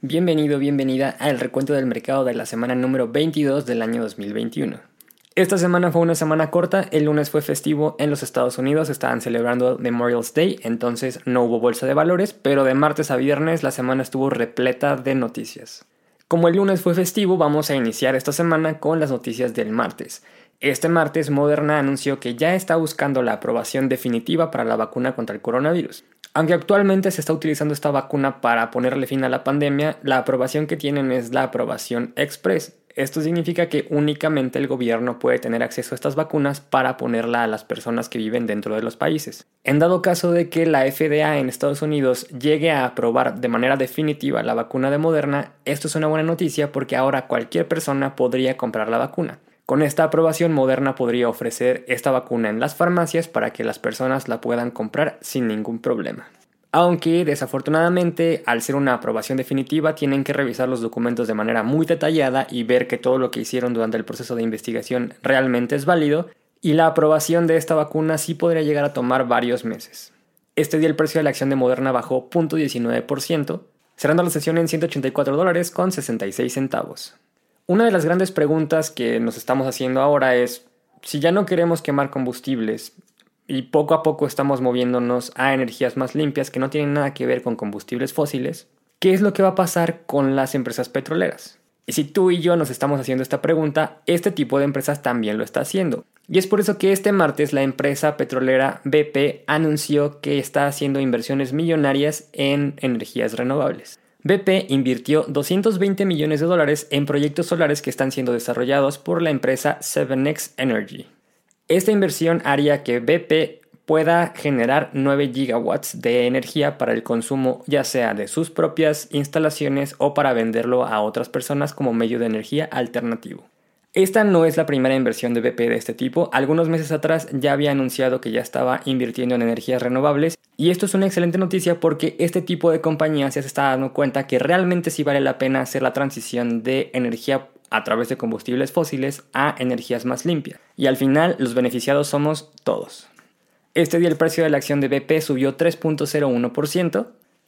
Bienvenido, bienvenida al recuento del mercado de la semana número 22 del año 2021. Esta semana fue una semana corta, el lunes fue festivo en los Estados Unidos, estaban celebrando Memorial's Day, entonces no hubo bolsa de valores, pero de martes a viernes la semana estuvo repleta de noticias. Como el lunes fue festivo, vamos a iniciar esta semana con las noticias del martes. Este martes Moderna anunció que ya está buscando la aprobación definitiva para la vacuna contra el coronavirus. Aunque actualmente se está utilizando esta vacuna para ponerle fin a la pandemia, la aprobación que tienen es la aprobación express. Esto significa que únicamente el gobierno puede tener acceso a estas vacunas para ponerla a las personas que viven dentro de los países. En dado caso de que la FDA en Estados Unidos llegue a aprobar de manera definitiva la vacuna de Moderna, esto es una buena noticia porque ahora cualquier persona podría comprar la vacuna. Con esta aprobación, Moderna podría ofrecer esta vacuna en las farmacias para que las personas la puedan comprar sin ningún problema. Aunque desafortunadamente, al ser una aprobación definitiva, tienen que revisar los documentos de manera muy detallada y ver que todo lo que hicieron durante el proceso de investigación realmente es válido, y la aprobación de esta vacuna sí podría llegar a tomar varios meses. Este día el precio de la acción de Moderna bajó 0.19%, cerrando la sesión en 184 dólares con 66 centavos. Una de las grandes preguntas que nos estamos haciendo ahora es, si ya no queremos quemar combustibles y poco a poco estamos moviéndonos a energías más limpias que no tienen nada que ver con combustibles fósiles, ¿qué es lo que va a pasar con las empresas petroleras? Y si tú y yo nos estamos haciendo esta pregunta, este tipo de empresas también lo está haciendo. Y es por eso que este martes la empresa petrolera BP anunció que está haciendo inversiones millonarias en energías renovables. BP invirtió 220 millones de dólares en proyectos solares que están siendo desarrollados por la empresa 7X Energy. Esta inversión haría que BP pueda generar 9 gigawatts de energía para el consumo ya sea de sus propias instalaciones o para venderlo a otras personas como medio de energía alternativo. Esta no es la primera inversión de BP de este tipo. Algunos meses atrás ya había anunciado que ya estaba invirtiendo en energías renovables y esto es una excelente noticia porque este tipo de compañías se está dando cuenta que realmente sí vale la pena hacer la transición de energía a través de combustibles fósiles a energías más limpias. Y al final los beneficiados somos todos. Este día el precio de la acción de BP subió 3.01%,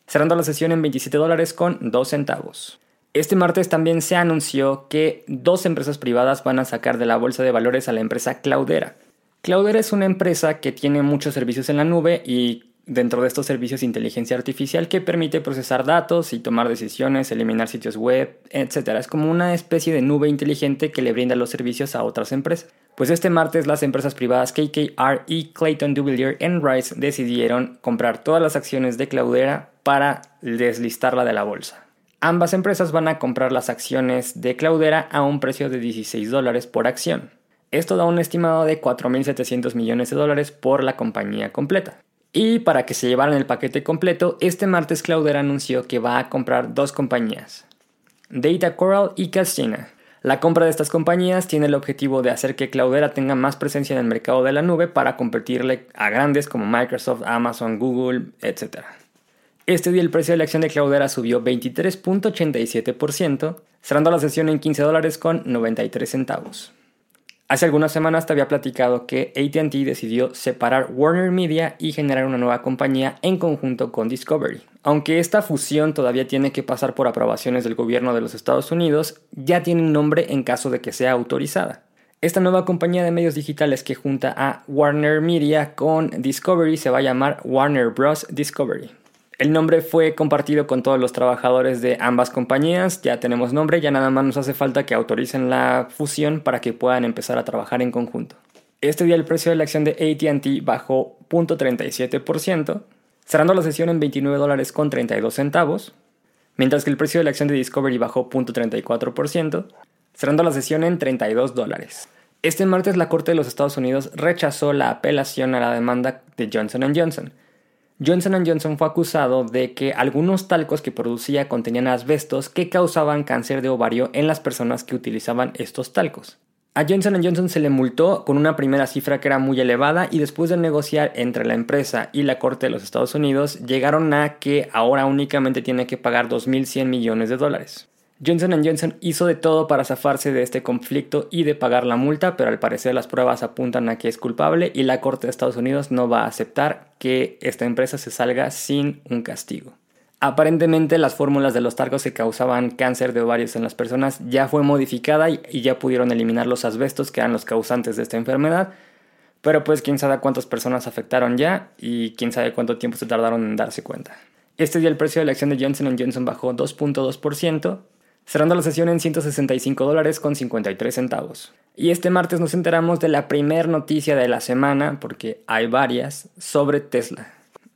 cerrando la sesión en 27 dólares con 2 centavos. Este martes también se anunció que dos empresas privadas van a sacar de la bolsa de valores a la empresa Cloudera. Cloudera es una empresa que tiene muchos servicios en la nube y dentro de estos servicios inteligencia artificial que permite procesar datos y tomar decisiones, eliminar sitios web, etc. Es como una especie de nube inteligente que le brinda los servicios a otras empresas. Pues este martes las empresas privadas KKR y Clayton Dubilier Rice decidieron comprar todas las acciones de Cloudera para deslistarla de la bolsa. Ambas empresas van a comprar las acciones de Cloudera a un precio de 16 dólares por acción. Esto da un estimado de 4.700 millones de dólares por la compañía completa. Y para que se llevaran el paquete completo, este martes Cloudera anunció que va a comprar dos compañías, Data Coral y Castina. La compra de estas compañías tiene el objetivo de hacer que Cloudera tenga más presencia en el mercado de la nube para competirle a grandes como Microsoft, Amazon, Google, etc. Este día el precio de la acción de Cloudera subió 23.87%, cerrando la sesión en 15 dólares con 93 centavos. Hace algunas semanas te había platicado que ATT decidió separar Warner Media y generar una nueva compañía en conjunto con Discovery. Aunque esta fusión todavía tiene que pasar por aprobaciones del gobierno de los Estados Unidos, ya tiene un nombre en caso de que sea autorizada. Esta nueva compañía de medios digitales que junta a Warner Media con Discovery se va a llamar Warner Bros. Discovery. El nombre fue compartido con todos los trabajadores de ambas compañías, ya tenemos nombre, ya nada más nos hace falta que autoricen la fusión para que puedan empezar a trabajar en conjunto. Este día el precio de la acción de ATT bajó 0.37%, cerrando la sesión en 29 dólares con 32 centavos, mientras que el precio de la acción de Discovery bajó 0.34%, cerrando la sesión en 32 dólares. Este martes la Corte de los Estados Unidos rechazó la apelación a la demanda de Johnson Johnson, Johnson Johnson fue acusado de que algunos talcos que producía contenían asbestos que causaban cáncer de ovario en las personas que utilizaban estos talcos. A Johnson Johnson se le multó con una primera cifra que era muy elevada y después de negociar entre la empresa y la Corte de los Estados Unidos llegaron a que ahora únicamente tiene que pagar 2.100 millones de dólares. Johnson Johnson hizo de todo para zafarse de este conflicto y de pagar la multa, pero al parecer las pruebas apuntan a que es culpable y la Corte de Estados Unidos no va a aceptar que esta empresa se salga sin un castigo. Aparentemente las fórmulas de los targos que causaban cáncer de ovarios en las personas ya fue modificada y, ya pudieron eliminar los asbestos que eran los causantes de esta enfermedad. Pero pues quién sabe cuántas personas afectaron ya y quién sabe cuánto tiempo se tardaron en darse cuenta. Este día el precio de la acción de Johnson Johnson bajó 2.2%, cerrando la sesión en 165 dólares con 53 centavos. Y este martes nos enteramos de la primera noticia de la semana, porque hay varias, sobre Tesla.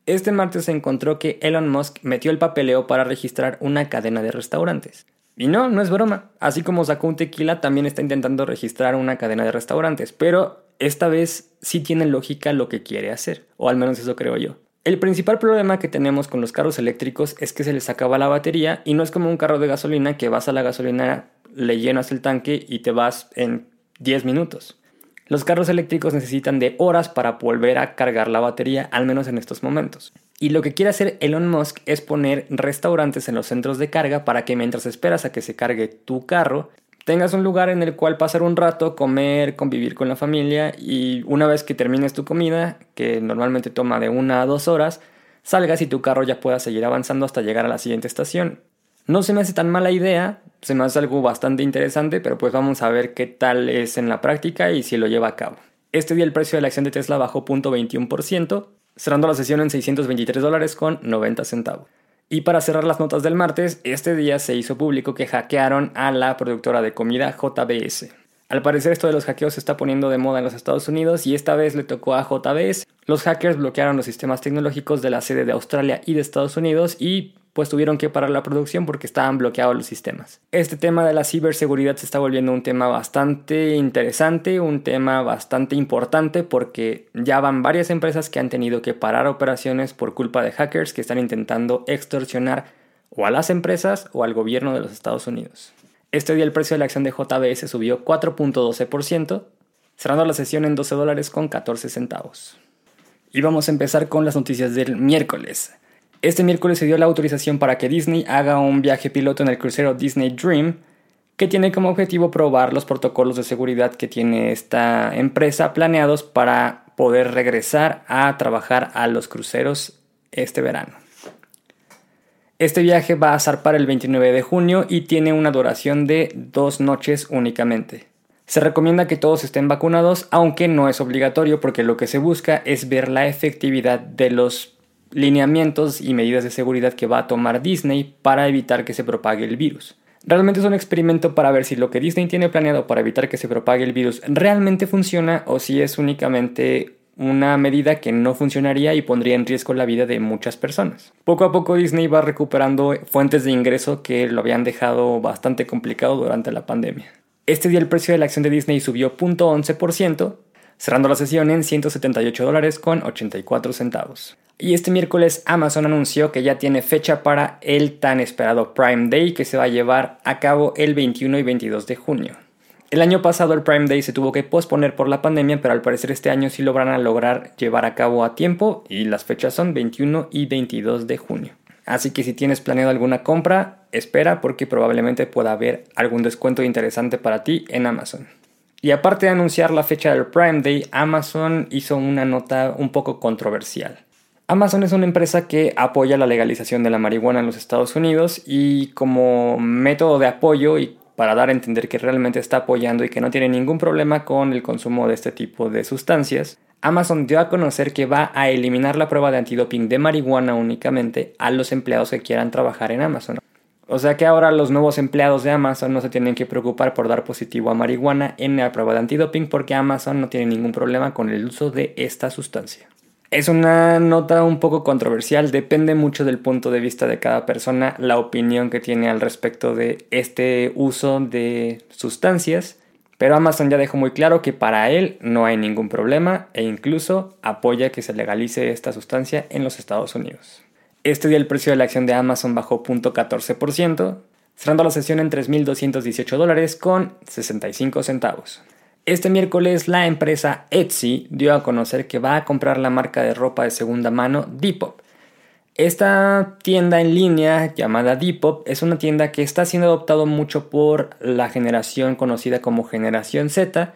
Este martes se encontró que Elon Musk metió el papeleo para registrar una cadena de restaurantes. Y no, no es broma. Así como sacó un tequila, también está intentando registrar una cadena de restaurantes. Pero esta vez sí tiene lógica lo que quiere hacer. O al menos eso creo yo. El principal problema que tenemos con los carros eléctricos es que se les acaba la batería y no es como un carro de gasolina que vas a la gasolinera, le llenas el tanque y te vas en 10 minutos. Los carros eléctricos necesitan de horas para volver a cargar la batería, al menos en estos momentos. Y lo que quiere hacer Elon Musk es poner restaurantes en los centros de carga para que mientras esperas a que se cargue tu carro, tengas un lugar en el cual pasar un rato, comer, convivir con la familia y una vez que termines tu comida, que normalmente toma de una a dos horas, salgas y tu carro ya pueda seguir avanzando hasta llegar a la siguiente estación. No se me hace tan mala idea, se me hace algo bastante interesante, pero pues vamos a ver qué tal es en la práctica y si lo lleva a cabo. Este día el precio de la acción de Tesla bajó 0.21%, cerrando la sesión en 623 dólares con 90 centavos. Y para cerrar las notas del martes, este día se hizo público que hackearon a la productora de comida JBS. Al parecer esto de los hackeos se está poniendo de moda en los Estados Unidos y esta vez le tocó a JBS. Los hackers bloquearon los sistemas tecnológicos de la sede de Australia y de Estados Unidos y pues tuvieron que parar la producción porque estaban bloqueados los sistemas. Este tema de la ciberseguridad se está volviendo un tema bastante interesante, un tema bastante importante porque ya van varias empresas que han tenido que parar operaciones por culpa de hackers que están intentando extorsionar o a las empresas o al gobierno de los Estados Unidos. Este día el precio de la acción de JBS subió 4.12%, cerrando la sesión en 12 dólares con 14 centavos. Y vamos a empezar con las noticias del miércoles. Este miércoles se dio la autorización para que Disney haga un viaje piloto en el crucero Disney Dream, que tiene como objetivo probar los protocolos de seguridad que tiene esta empresa planeados para poder regresar a trabajar a los cruceros este verano. Este viaje va a zarpar el 29 de junio y tiene una duración de dos noches únicamente. Se recomienda que todos estén vacunados, aunque no es obligatorio porque lo que se busca es ver la efectividad de los lineamientos y medidas de seguridad que va a tomar Disney para evitar que se propague el virus. Realmente es un experimento para ver si lo que Disney tiene planeado para evitar que se propague el virus realmente funciona o si es únicamente una medida que no funcionaría y pondría en riesgo la vida de muchas personas. Poco a poco Disney va recuperando fuentes de ingreso que lo habían dejado bastante complicado durante la pandemia. Este día el precio de la acción de Disney subió 0.11%, cerrando la sesión en 178 dólares con 84 centavos. Y este miércoles Amazon anunció que ya tiene fecha para el tan esperado Prime Day que se va a llevar a cabo el 21 y 22 de junio. El año pasado el Prime Day se tuvo que posponer por la pandemia, pero al parecer este año sí lo van a lograr llevar a cabo a tiempo y las fechas son 21 y 22 de junio. Así que si tienes planeado alguna compra, espera porque probablemente pueda haber algún descuento interesante para ti en Amazon. Y aparte de anunciar la fecha del Prime Day, Amazon hizo una nota un poco controversial. Amazon es una empresa que apoya la legalización de la marihuana en los Estados Unidos y como método de apoyo y para dar a entender que realmente está apoyando y que no tiene ningún problema con el consumo de este tipo de sustancias, Amazon dio a conocer que va a eliminar la prueba de antidoping de marihuana únicamente a los empleados que quieran trabajar en Amazon. O sea que ahora los nuevos empleados de Amazon no se tienen que preocupar por dar positivo a marihuana en la prueba de antidoping porque Amazon no tiene ningún problema con el uso de esta sustancia. Es una nota un poco controversial, depende mucho del punto de vista de cada persona, la opinión que tiene al respecto de este uso de sustancias, pero Amazon ya dejó muy claro que para él no hay ningún problema e incluso apoya que se legalice esta sustancia en los Estados Unidos. Este día el precio de la acción de Amazon bajó 0.14%, cerrando la sesión en 3.218 dólares con 65 centavos. Este miércoles la empresa Etsy dio a conocer que va a comprar la marca de ropa de segunda mano Depop. Esta tienda en línea llamada Depop es una tienda que está siendo adoptado mucho por la generación conocida como generación Z,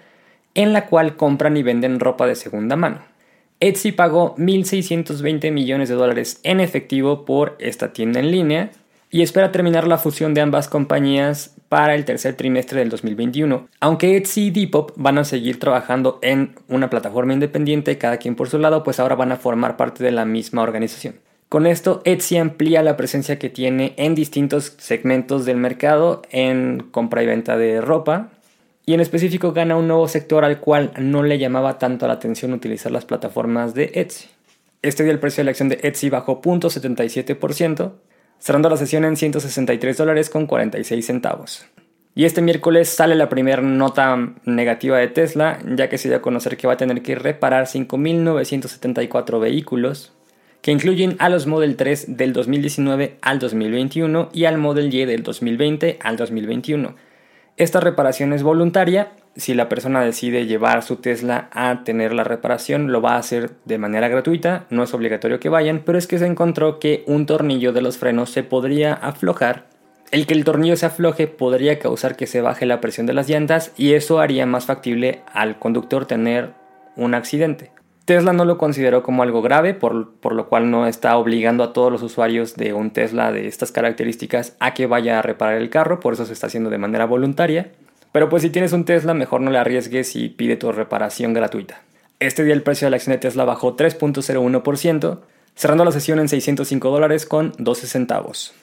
en la cual compran y venden ropa de segunda mano. Etsy pagó 1.620 millones de dólares en efectivo por esta tienda en línea y espera terminar la fusión de ambas compañías para el tercer trimestre del 2021. Aunque Etsy y Depop van a seguir trabajando en una plataforma independiente, cada quien por su lado, pues ahora van a formar parte de la misma organización. Con esto, Etsy amplía la presencia que tiene en distintos segmentos del mercado en compra y venta de ropa, y en específico gana un nuevo sector al cual no le llamaba tanto la atención utilizar las plataformas de Etsy. Este día el precio de la acción de Etsy bajó 0.77%, cerrando la sesión en 163 dólares con 46 centavos. Y este miércoles sale la primera nota negativa de Tesla, ya que se dio a conocer que va a tener que reparar 5.974 vehículos que incluyen a los Model 3 del 2019 al 2021 y al Model Y del 2020 al 2021. Esta reparación es voluntaria. Si la persona decide llevar su Tesla a tener la reparación, lo va a hacer de manera gratuita, no es obligatorio que vayan, pero es que se encontró que un tornillo de los frenos se podría aflojar. El que el tornillo se afloje podría causar que se baje la presión de las llantas y eso haría más factible al conductor tener un accidente. Tesla no lo consideró como algo grave, por, por, lo cual no está obligando a todos los usuarios de un Tesla de estas características a que vaya a reparar el carro, por eso se está haciendo de manera voluntaria. Pero pues si tienes un Tesla, mejor no le arriesgues y pide tu reparación gratuita. Este día el precio de la acción de Tesla bajó 3.01%, cerrando la sesión en 605 dólares con 12 centavos.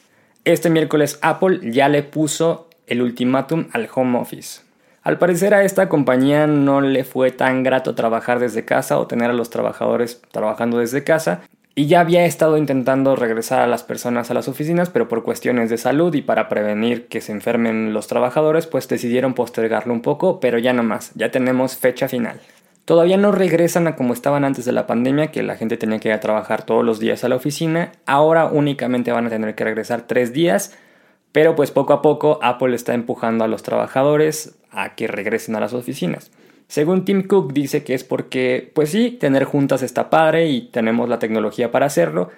Este miércoles Apple ya le puso el ultimátum al home office. Al parecer a esta compañía no le fue tan grato trabajar desde casa o tener a los trabajadores trabajando desde casa y ya había estado intentando regresar a las personas a las oficinas, pero por cuestiones de salud y para prevenir que se enfermen los trabajadores, pues decidieron postergarlo un poco, pero ya no más, ya tenemos fecha final. Todavía no regresan a como estaban antes de la pandemia, que la gente tenía que ir a trabajar todos los días a la oficina, ahora únicamente van a tener que regresar tres días, pero pues poco a poco Apple está empujando a los trabajadores a que regresen a las oficinas. Según Tim Cook dice que es porque, pues sí, tener juntas está padre y tenemos la tecnología para hacerlo,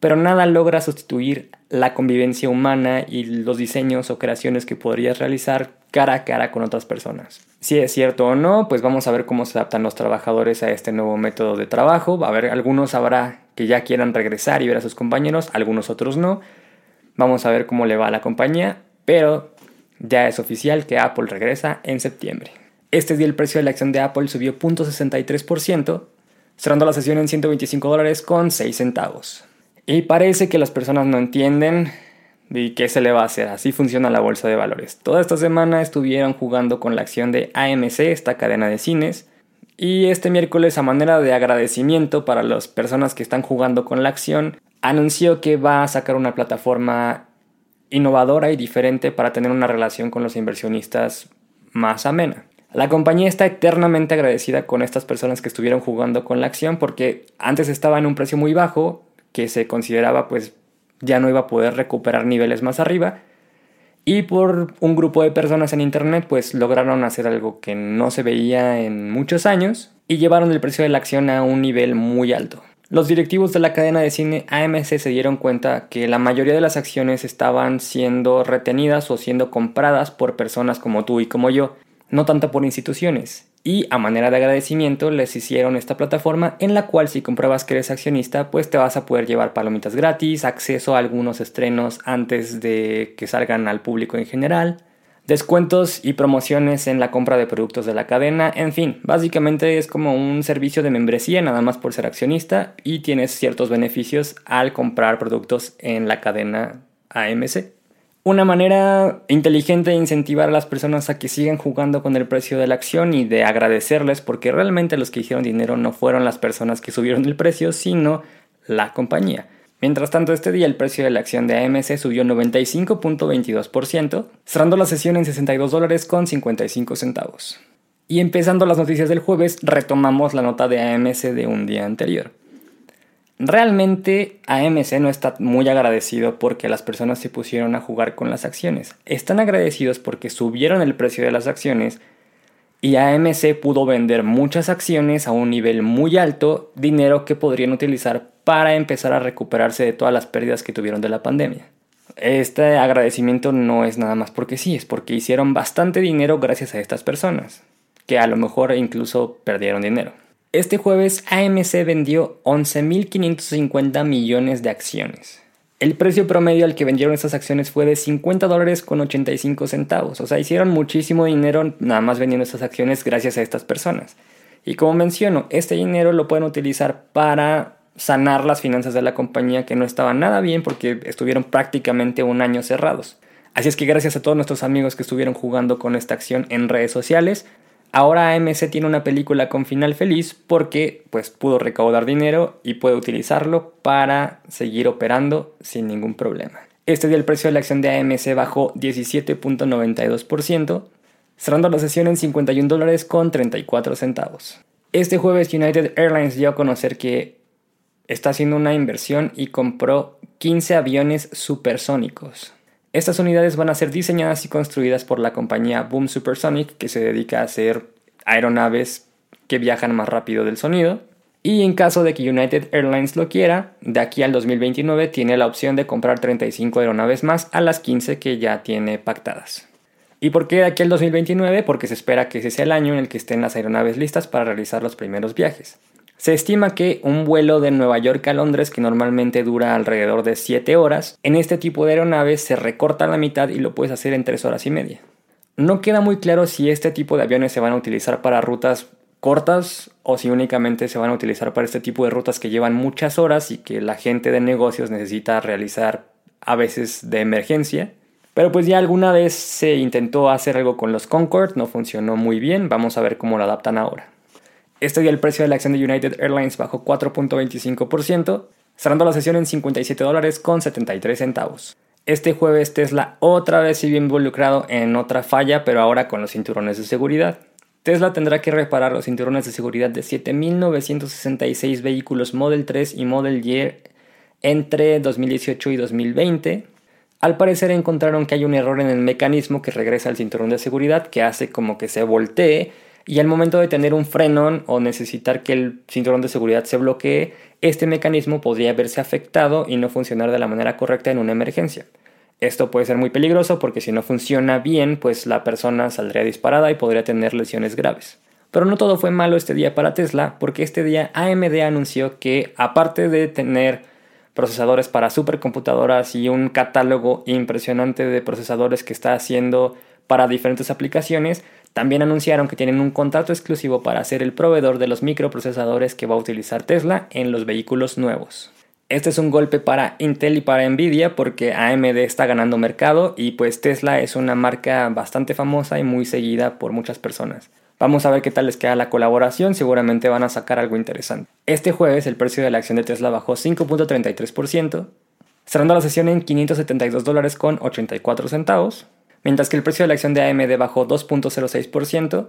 pero nada logra sustituir la convivencia humana y los diseños o creaciones que podrías realizar cara a cara con otras personas. Si es cierto o no, pues vamos a ver cómo se adaptan los trabajadores a este nuevo método de trabajo. A ver, algunos habrá que ya quieran regresar y ver a sus compañeros, algunos otros no. Vamos a ver cómo le va a la compañía, pero ya es oficial que Apple regresa en septiembre. Este día el precio de la acción de Apple subió 0.63%, cerrando la sesión en 125 dólares con 6 centavos. Y parece que las personas no entienden de qué se le va a hacer. Así funciona la bolsa de valores. Toda esta semana estuvieron jugando con la acción de AMC, esta cadena de cines. Y este miércoles, a manera de agradecimiento para las personas que están jugando con la acción, anunció que va a sacar una plataforma innovadora y diferente para tener una relación con los inversionistas más amena. La compañía está eternamente agradecida con estas personas que estuvieron jugando con la acción porque antes estaba en un precio muy bajo que se consideraba pues ya no iba a poder recuperar niveles más arriba y por un grupo de personas en internet pues lograron hacer algo que no se veía en muchos años y llevaron el precio de la acción a un nivel muy alto. Los directivos de la cadena de cine AMC se dieron cuenta que la mayoría de las acciones estaban siendo retenidas o siendo compradas por personas como tú y como yo, no tanto por instituciones. Y a manera de agradecimiento les hicieron esta plataforma en la cual si compruebas que eres accionista pues te vas a poder llevar palomitas gratis, acceso a algunos estrenos antes de que salgan al público en general, descuentos y promociones en la compra de productos de la cadena, en fin, básicamente es como un servicio de membresía nada más por ser accionista y tienes ciertos beneficios al comprar productos en la cadena AMC. Una manera inteligente de incentivar a las personas a que sigan jugando con el precio de la acción y de agradecerles porque realmente los que hicieron dinero no fueron las personas que subieron el precio, sino la compañía. Mientras tanto, este día el precio de la acción de AMC subió 95.22%, cerrando la sesión en 62 dólares con 55 centavos. Y empezando las noticias del jueves, retomamos la nota de AMC de un día anterior. Realmente AMC no está muy agradecido porque las personas se pusieron a jugar con las acciones. Están agradecidos porque subieron el precio de las acciones y AMC pudo vender muchas acciones a un nivel muy alto, dinero que podrían utilizar para empezar a recuperarse de todas las pérdidas que tuvieron de la pandemia. Este agradecimiento no es nada más porque sí, es porque hicieron bastante dinero gracias a estas personas, que a lo mejor incluso perdieron dinero. Este jueves AMC vendió 11.550 millones de acciones. El precio promedio al que vendieron estas acciones fue de 50 dólares con 85 centavos. O sea, hicieron muchísimo dinero nada más vendiendo estas acciones gracias a estas personas. Y como menciono, este dinero lo pueden utilizar para sanar las finanzas de la compañía que no estaban nada bien porque estuvieron prácticamente un año cerrados. Así es que gracias a todos nuestros amigos que estuvieron jugando con esta acción en redes sociales, Ahora AMC tiene una película con final feliz porque pues pudo recaudar dinero y puede utilizarlo para seguir operando sin ningún problema. Este día el precio de la acción de AMC bajó 17.92%, cerrando la sesión en 51 dólares con 34 centavos. Este jueves United Airlines dio a conocer que está haciendo una inversión y compró 15 aviones supersónicos. Estas unidades van a ser diseñadas y construidas por la compañía Boom Supersonic, que se dedica a hacer aeronaves que viajan más rápido del sonido. Y en caso de que United Airlines lo quiera, de aquí al 2029 tiene la opción de comprar 35 aeronaves más a las 15 que ya tiene pactadas. ¿Y por qué de aquí al 2029? Porque se espera que ese sea el año en el que estén las aeronaves listas para realizar los primeros viajes. Se estima que un vuelo de Nueva York a Londres, que normalmente dura alrededor de 7 horas, en este tipo de aeronaves se recorta a la mitad y lo puedes hacer en 3 horas y media. No queda muy claro si este tipo de aviones se van a utilizar para rutas cortas o si únicamente se van a utilizar para este tipo de rutas que llevan muchas horas y que la gente de negocios necesita realizar a veces de emergencia. Pero pues ya alguna vez se intentó hacer algo con los Concorde, no funcionó muy bien, vamos a ver cómo lo adaptan ahora. Este día el precio de la acción de United Airlines bajó 4.25%, cerrando la sesión en 57 dólares con 73 centavos. Este jueves Tesla otra vez sigue involucrado en otra falla, pero ahora con los cinturones de seguridad. Tesla tendrá que reparar los cinturones de seguridad de 7.966 vehículos Model 3 y Model Y entre 2018 y 2020. Al parecer encontraron que hay un error en el mecanismo que regresa al cinturón de seguridad que hace como que se voltee y al momento de tener un frenón o necesitar que el cinturón de seguridad se bloquee, este mecanismo podría verse afectado y no funcionar de la manera correcta en una emergencia. Esto puede ser muy peligroso porque si no funciona bien, pues la persona saldría disparada y podría tener lesiones graves. Pero no todo fue malo este día para Tesla, porque este día AMD anunció que aparte de tener procesadores para supercomputadoras y un catálogo impresionante de procesadores que está haciendo para diferentes aplicaciones, también anunciaron que tienen un contrato exclusivo para ser el proveedor de los microprocesadores que va a utilizar Tesla en los vehículos nuevos. Este es un golpe para Intel y para Nvidia porque AMD está ganando mercado y pues Tesla es una marca bastante famosa y muy seguida por muchas personas. Vamos a ver qué tal les queda la colaboración, seguramente van a sacar algo interesante. Este jueves el precio de la acción de Tesla bajó 5.33%, cerrando la sesión en 572 dólares con 84 centavos, mientras que el precio de la acción de AMD bajó 2.06%,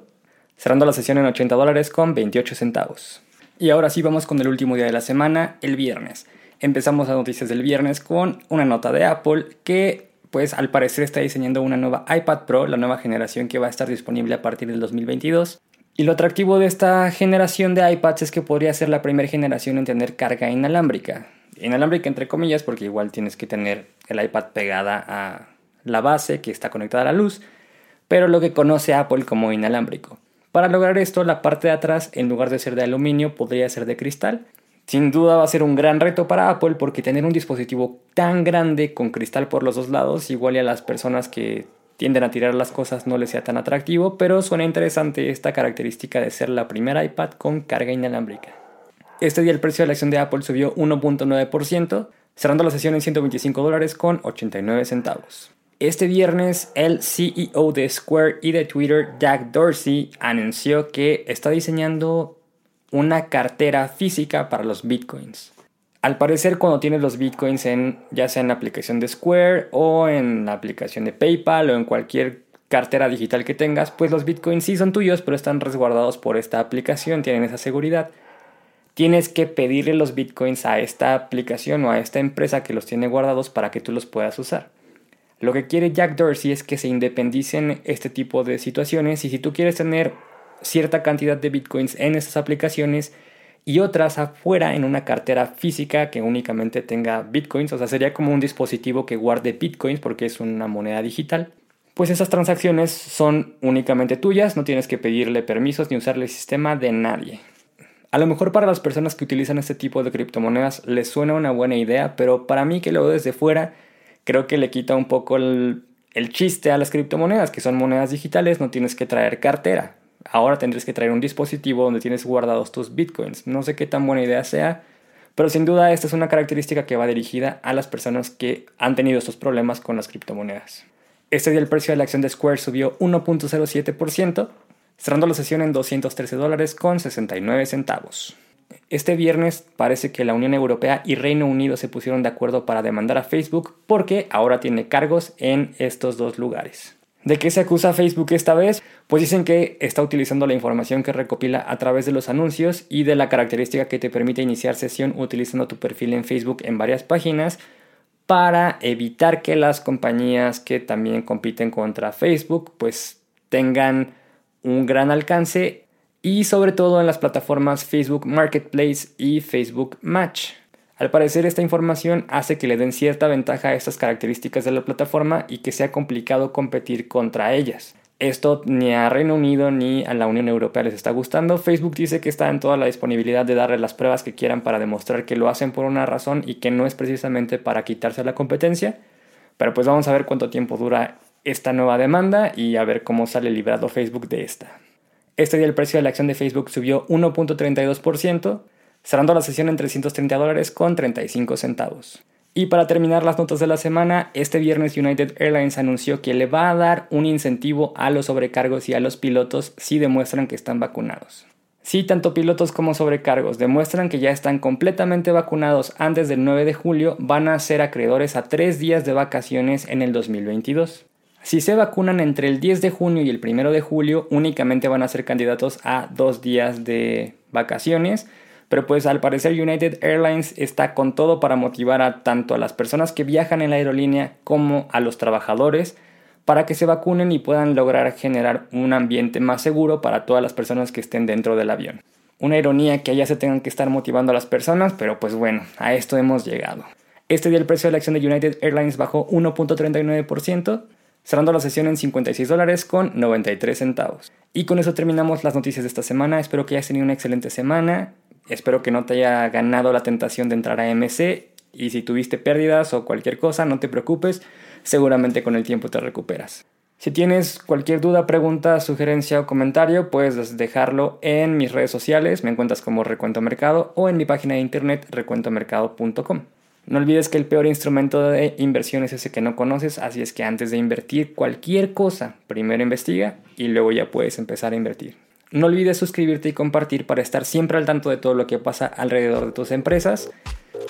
cerrando la sesión en 80 dólares con 28 centavos. Y ahora sí vamos con el último día de la semana, el viernes. Empezamos las noticias del viernes con una nota de Apple que pues al parecer está diseñando una nueva iPad Pro, la nueva generación que va a estar disponible a partir del 2022. Y lo atractivo de esta generación de iPads es que podría ser la primera generación en tener carga inalámbrica. Inalámbrica entre comillas porque igual tienes que tener el iPad pegada a la base que está conectada a la luz, pero lo que conoce Apple como inalámbrico. Para lograr esto, la parte de atrás, en lugar de ser de aluminio, podría ser de cristal. Sin duda va a ser un gran reto para Apple porque tener un dispositivo tan grande con cristal por los dos lados, igual y a las personas que tienden a tirar las cosas no les sea tan atractivo, pero suena interesante esta característica de ser la primera iPad con carga inalámbrica. Este día el precio de la acción de Apple subió 1.9%, cerrando la sesión en 125 dólares con 89 centavos. Este viernes, el CEO de Square y de Twitter, Jack Dorsey, anunció que está diseñando una cartera física para los bitcoins. Al parecer, cuando tienes los bitcoins en ya sea en la aplicación de Square o en la aplicación de PayPal o en cualquier cartera digital que tengas, pues los bitcoins sí son tuyos, pero están resguardados por esta aplicación, tienen esa seguridad. Tienes que pedirle los bitcoins a esta aplicación o a esta empresa que los tiene guardados para que tú los puedas usar. Lo que quiere Jack Dorsey es que se independicen este tipo de situaciones y si tú quieres tener cierta cantidad de bitcoins en estas aplicaciones y otras afuera en una cartera física que únicamente tenga bitcoins, o sea, sería como un dispositivo que guarde bitcoins porque es una moneda digital, pues esas transacciones son únicamente tuyas, no tienes que pedirle permisos ni usarle el sistema de nadie. A lo mejor para las personas que utilizan este tipo de criptomonedas les suena una buena idea, pero para mí que lo veo desde fuera, creo que le quita un poco el, chiste a las criptomonedas, que son monedas digitales, no tienes que traer cartera. Ahora tendrías que traer un dispositivo donde tienes guardados tus bitcoins. No sé qué tan buena idea sea, pero sin duda esta es una característica que va dirigida a las personas que han tenido estos problemas con las criptomonedas. Este día el precio de la acción de Square subió 1.07%, cerrando la sesión en 213 dólares con 69 centavos. Este viernes parece que la Unión Europea y Reino Unido se pusieron de acuerdo para demandar a Facebook porque ahora tiene cargos en estos dos lugares. ¿De qué se acusa Facebook esta vez? Pues dicen que está utilizando la información que recopila a través de los anuncios y de la característica que te permite iniciar sesión utilizando tu perfil en Facebook en varias páginas para evitar que las compañías que también compiten contra Facebook pues tengan un gran alcance y sobre todo en las plataformas Facebook Marketplace y Facebook Match. Al parecer esta información hace que le den cierta ventaja a estas características de la plataforma y que sea complicado competir contra ellas. Esto ni a Reino Unido ni a la Unión Europea les está gustando. Facebook dice que está en toda la disponibilidad de darle las pruebas que quieran para demostrar que lo hacen por una razón y que no es precisamente para quitarse la competencia. Pero pues vamos a ver cuánto tiempo dura esta nueva demanda y a ver cómo sale librado Facebook de esta. Este día el precio de la acción de Facebook subió 1.32%, cerrando la sesión en 330 dólares con 35 centavos. Y para terminar las notas de la semana, este viernes United Airlines anunció que le va a dar un incentivo a los sobrecargos y a los pilotos si demuestran que están vacunados. Si tanto pilotos como sobrecargos demuestran que ya están completamente vacunados antes del 9 de julio, van a ser acreedores a tres días de vacaciones en el 2022. Si se vacunan entre el 10 de junio y el 1 de julio, únicamente van a ser candidatos a dos días de vacaciones, pero pues al parecer United Airlines está con todo para motivar a tanto a las personas que viajan en la aerolínea como a los trabajadores para que se vacunen y puedan lograr generar un ambiente más seguro para todas las personas que estén dentro del avión. Una ironía que allá se tengan que estar motivando a las personas, pero pues bueno, a esto hemos llegado. Este día el precio de la acción de United Airlines bajó 1.39%, cerrando la sesión en 56 dólares con 93 centavos. Y con eso terminamos las noticias de esta semana. Espero que hayas tenido una excelente semana. Espero que no te haya ganado la tentación de entrar a MC y si tuviste pérdidas o cualquier cosa, no te preocupes, seguramente con el tiempo te recuperas. Si tienes cualquier duda, pregunta, sugerencia o comentario, puedes dejarlo en mis redes sociales, me encuentras como Recuento Mercado o en mi página de internet recuentomercado.com. No olvides que el peor instrumento de inversión es ese que no conoces, así es que antes de invertir cualquier cosa, primero investiga y luego ya puedes empezar a invertir. No olvides suscribirte y compartir para estar siempre al tanto de todo lo que pasa alrededor de tus empresas.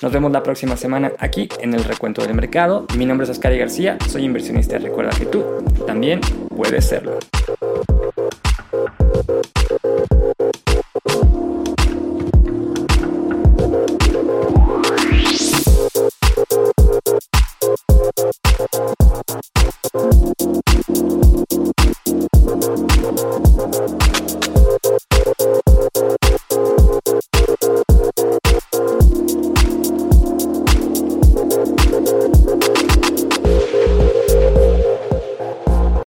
Nos vemos la próxima semana aquí en el Recuento del Mercado. Mi nombre es Oscar García, soy inversionista recuerda que tú también puedes serlo.